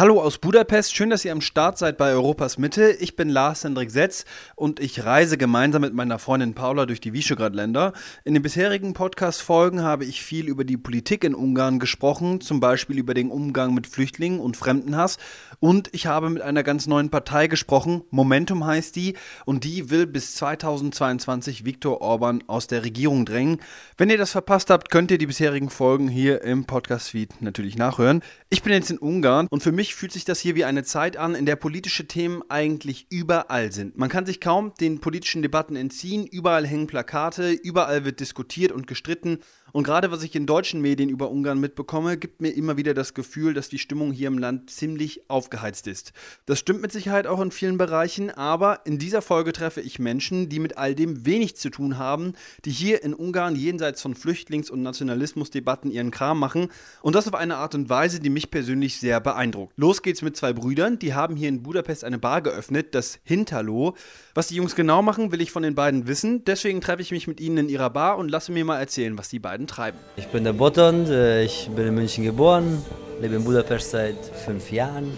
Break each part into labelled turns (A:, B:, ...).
A: Hallo aus Budapest, schön, dass ihr am Start seid bei Europas Mitte. Ich bin Lars Hendrik Setz und ich reise gemeinsam mit meiner Freundin Paula durch die Visegrad-Länder. In den bisherigen Podcast-Folgen habe ich viel über die Politik in Ungarn gesprochen, zum Beispiel über den Umgang mit Flüchtlingen und Fremdenhass. Und ich habe mit einer ganz neuen Partei gesprochen, Momentum heißt die, und die will bis 2022 Viktor Orban aus der Regierung drängen. Wenn ihr das verpasst habt, könnt ihr die bisherigen Folgen hier im Podcast-Feed natürlich nachhören. Ich bin jetzt in Ungarn und für mich mich fühlt sich das hier wie eine Zeit an, in der politische Themen eigentlich überall sind. Man kann sich kaum den politischen Debatten entziehen, überall hängen Plakate, überall wird diskutiert und gestritten und gerade was ich in deutschen Medien über Ungarn mitbekomme, gibt mir immer wieder das Gefühl, dass die Stimmung hier im Land ziemlich aufgeheizt ist. Das stimmt mit Sicherheit auch in vielen Bereichen, aber in dieser Folge treffe ich Menschen, die mit all dem wenig zu tun haben, die hier in Ungarn jenseits von Flüchtlings- und Nationalismusdebatten ihren Kram machen und das auf eine Art und Weise, die mich persönlich sehr beeindruckt. Los geht's mit zwei Brüdern, die haben hier in Budapest eine Bar geöffnet, das Hinterlo. Was die Jungs genau machen, will ich von den beiden wissen, deswegen treffe ich mich mit ihnen in ihrer Bar und lasse mir mal erzählen, was die beiden beiden treiben.
B: Ich bin der Botton, äh, ich bin in München geboren, lebe in Budapest seit fünf Jahren.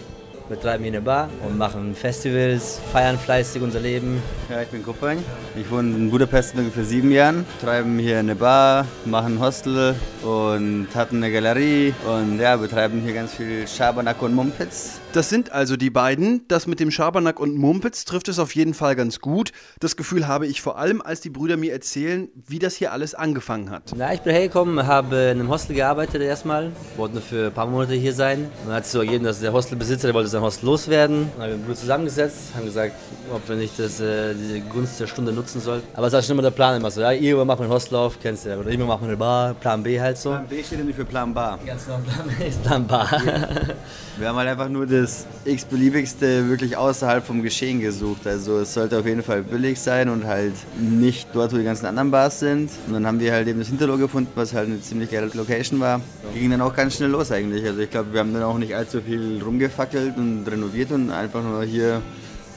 B: Wir treiben hier eine Bar und machen Festivals, feiern fleißig unser Leben.
C: Ja, ich bin Kupang. Ich wohne in Budapest seit ungefähr sieben Jahren. Treiben hier eine Bar, machen Hostel und hatten eine Galerie und ja, betreiben hier ganz viel Schabernack und Mumpitz.
A: Das sind also die beiden. Das mit dem Schabernack und Mumpitz trifft es auf jeden Fall ganz gut. Das Gefühl habe ich vor allem, als die Brüder mir erzählen, wie das hier alles angefangen hat.
B: Na, ich bin hergekommen, habe in einem Hostel gearbeitet erstmal, wollte nur für ein paar Monate hier sein. dann hat es so ergeben, dass der Hostelbesitzer, der wollte sein Hostel loswerden. Dann haben wir Brüder zusammengesetzt, haben gesagt, ob wir nicht das, äh, diese Gunst der Stunde nutzen sollten. Aber es war schon immer der Plan, immer so, ja, ihr macht ein Hostel auf, kennst du ja, oder immer macht eine Bar, Plan B halt so.
C: Plan B steht ja nicht für Plan Bar.
B: Ganz genau, Plan B ist Plan Bar.
C: wir haben halt einfach nur das x-beliebigste wirklich außerhalb vom Geschehen gesucht. Also es sollte auf jeden Fall billig sein und halt nicht dort, wo die ganzen anderen Bars sind. Und dann haben wir halt eben das Hinterloh gefunden, was halt eine ziemlich geile Location war. Ging dann auch ganz schnell los eigentlich. Also ich glaube, wir haben dann auch nicht allzu viel rumgefackelt und renoviert und einfach nur hier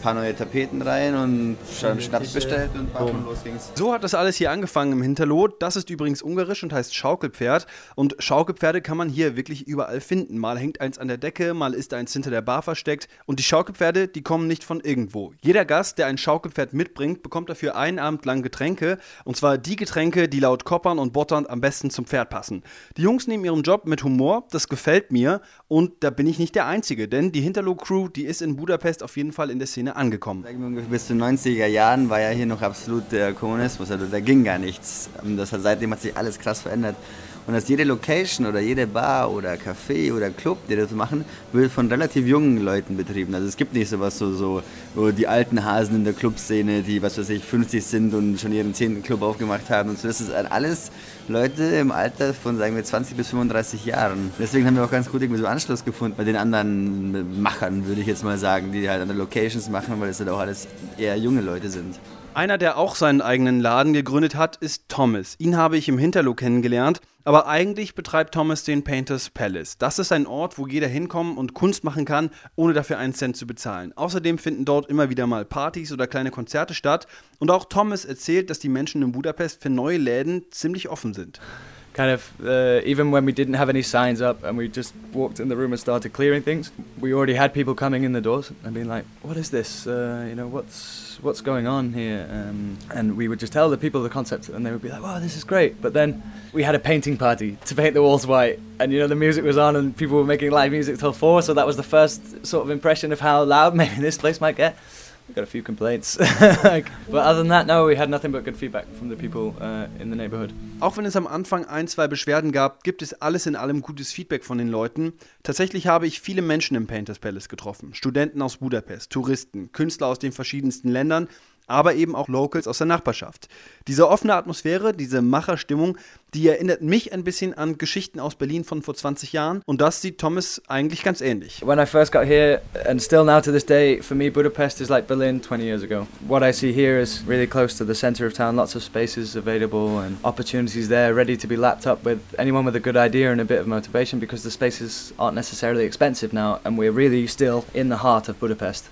C: paar neue Tapeten rein und schon Schnaps bestellt und
A: und los ging's. So hat das alles hier angefangen im Hinterlot. Das ist übrigens ungarisch und heißt Schaukelpferd. Und Schaukelpferde kann man hier wirklich überall finden. Mal hängt eins an der Decke, mal ist eins hinter der Bar versteckt. Und die Schaukelpferde, die kommen nicht von irgendwo. Jeder Gast, der ein Schaukelpferd mitbringt, bekommt dafür einen Abend lang Getränke. Und zwar die Getränke, die laut Koppern und Bottern am besten zum Pferd passen. Die Jungs nehmen ihren Job mit Humor, das gefällt mir. Und da bin ich nicht der Einzige, denn die Hinterloh-Crew, die ist in Budapest auf jeden Fall in der Szene angekommen.
C: Bis zu den 90er Jahren war ja hier noch absolut der Kommunismus, also da ging gar nichts. Das hat, seitdem hat sich alles krass verändert. Und dass jede Location oder jede Bar oder Café oder Club, die das machen, wird von relativ jungen Leuten betrieben. Also es gibt nicht sowas so, so, so die alten Hasen in der Clubszene, die, was weiß ich, 50 sind und schon ihren 10. Club aufgemacht haben und so. Das ist alles Leute im Alter von, sagen wir, 20 bis 35 Jahren. Deswegen haben wir auch ganz gut irgendwie so Anschluss gefunden bei den anderen Machern, würde ich jetzt mal sagen, die halt andere Locations machen, weil es halt auch alles eher junge Leute sind.
A: Einer, der auch seinen eigenen Laden gegründet hat, ist Thomas. Ihn habe ich im Hinterloh kennengelernt, aber eigentlich betreibt Thomas den Painters Palace. Das ist ein Ort, wo jeder hinkommen und Kunst machen kann, ohne dafür einen Cent zu bezahlen. Außerdem finden dort immer wieder mal Partys oder kleine Konzerte statt und auch Thomas erzählt, dass die Menschen in Budapest für neue Läden ziemlich offen sind.
D: Kind of uh, even when we didn't have any signs up and we just walked in the room and started clearing things, we already had people coming in the doors and being like, "What is this? Uh, you know, what's what's going on here?" Um, and we would just tell the people the concept, and they would be like, "Wow, this is great!" But then we had a painting party to paint the walls white, and you know the music was on, and people were making live music till four, so that was the first sort of impression of how loud maybe this place might get. We got a few complaints. but other than that, no, we had nothing but good feedback from the people uh, in the neighborhood.
A: Auch wenn es am Anfang ein, zwei Beschwerden gab, gibt es alles in allem gutes Feedback von den Leuten. Tatsächlich habe ich viele Menschen im Painters Palace getroffen. Studenten aus Budapest, Touristen, Künstler aus den verschiedensten Ländern aber eben auch Locals aus der Nachbarschaft. Diese offene Atmosphäre, diese Macherstimmung, die erinnert mich ein bisschen an Geschichten aus Berlin von vor 20 Jahren und das sieht Thomas eigentlich ganz ähnlich.
D: When I first got here and still now to this day for me Budapest is like Berlin 20 years ago. What I see here is really close to the center of town, lots of spaces available and opportunities there ready to be lapped up with anyone with a good idea and a bit of motivation because the spaces aren't necessarily expensive now and we're really still in the heart of Budapest.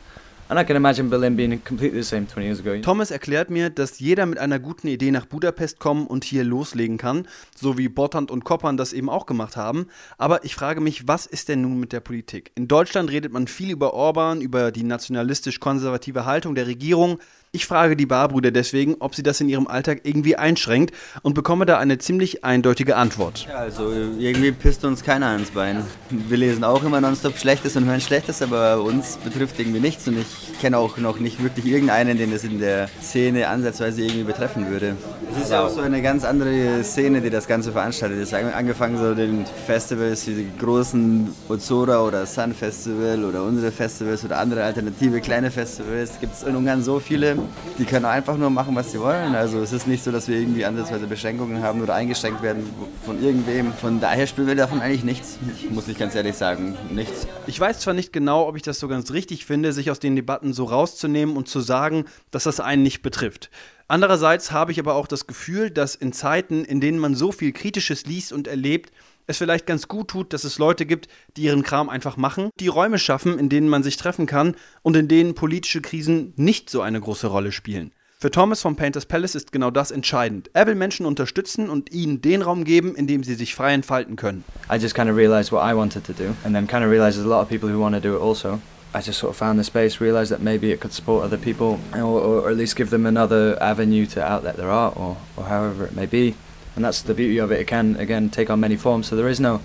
D: And I can imagine Berlin being completely the same 20 years ago.
A: Thomas erklärt mir, dass jeder mit einer guten Idee nach Budapest kommen und hier loslegen kann, so wie Bottant und Koppern das eben auch gemacht haben. Aber ich frage mich, was ist denn nun mit der Politik? In Deutschland redet man viel über Orban, über die nationalistisch-konservative Haltung der Regierung. Ich frage die Barbrüder deswegen, ob sie das in ihrem Alltag irgendwie einschränkt und bekomme da eine ziemlich eindeutige Antwort.
C: Ja, also irgendwie pisst uns keiner ins Bein. Wir lesen auch immer nonstop Schlechtes und hören Schlechtes, aber uns betrifft irgendwie nichts und ich kenne auch noch nicht wirklich irgendeinen, den das in der Szene ansatzweise irgendwie betreffen würde. Es ist ja auch so eine ganz andere Szene, die das Ganze veranstaltet. Es ist angefangen so den Festivals, wie die großen Ozora oder Sun Festival oder unsere Festivals oder andere alternative kleine Festivals. Gibt es in Ungarn so viele die können einfach nur machen, was sie wollen. Also es ist nicht so, dass wir irgendwie ansatzweise Beschränkungen haben oder eingeschränkt werden von irgendwem. Von daher spüren wir davon eigentlich nichts. Ich muss ich ganz ehrlich sagen, nichts.
A: Ich weiß zwar nicht genau, ob ich das so ganz richtig finde, sich aus den Debatten so rauszunehmen und zu sagen, dass das einen nicht betrifft. Andererseits habe ich aber auch das Gefühl, dass in Zeiten, in denen man so viel Kritisches liest und erlebt, es vielleicht ganz gut tut, dass es Leute gibt, die ihren Kram einfach machen, die Räume schaffen, in denen man sich treffen kann und in denen politische Krisen nicht so eine große Rolle spielen. Für Thomas von Painters Palace ist genau das entscheidend. Er will Menschen unterstützen und ihnen den Raum geben, in dem sie sich frei entfalten können.
D: I just kind of realized what I wanted to do, and then kind of realized there's a lot of people who want to do it also. I just sort of found the space, realized that maybe it could support other people, or, or at least give them another avenue to outlet their art, or, or however it may be. and that's the beauty of it. It can again take on many forms. So there is no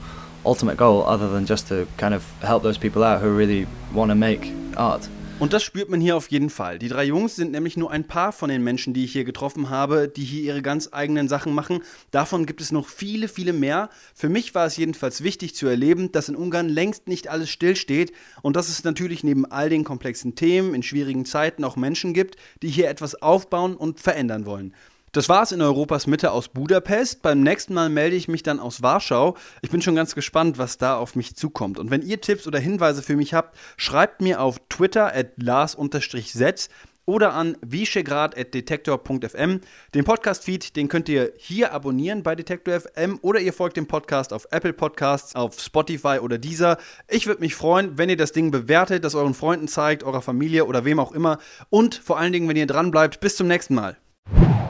D: ultimate goal other than just to kind of help those people out who really want to make art.
A: Und das spürt man hier auf jeden Fall. Die drei Jungs sind nämlich nur ein paar von den Menschen, die ich hier getroffen habe, die hier ihre ganz eigenen Sachen machen. Davon gibt es noch viele, viele mehr. Für mich war es jedenfalls wichtig zu erleben, dass in Ungarn längst nicht alles stillsteht und dass es natürlich neben all den komplexen Themen in schwierigen Zeiten auch Menschen gibt, die hier etwas aufbauen und verändern wollen. Das war es in Europas Mitte aus Budapest. Beim nächsten Mal melde ich mich dann aus Warschau. Ich bin schon ganz gespannt, was da auf mich zukommt. Und wenn ihr Tipps oder Hinweise für mich habt, schreibt mir auf Twitter at lars-setz oder an wieschegrad.detektor.fm. Den Podcast-Feed, den könnt ihr hier abonnieren bei Detektor FM oder ihr folgt dem Podcast auf Apple Podcasts, auf Spotify oder dieser. Ich würde mich freuen, wenn ihr das Ding bewertet, das euren Freunden zeigt, eurer Familie oder wem auch immer. Und vor allen Dingen, wenn ihr dran bleibt. Bis zum nächsten Mal.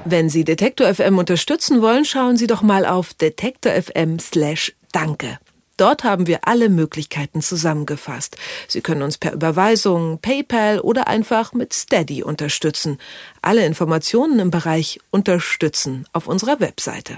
E: Wenn Sie Detektor FM unterstützen wollen, schauen Sie doch mal auf detektor.fm/danke. Dort haben wir alle Möglichkeiten zusammengefasst. Sie können uns per Überweisung, PayPal oder einfach mit Steady unterstützen. Alle Informationen im Bereich Unterstützen auf unserer Webseite.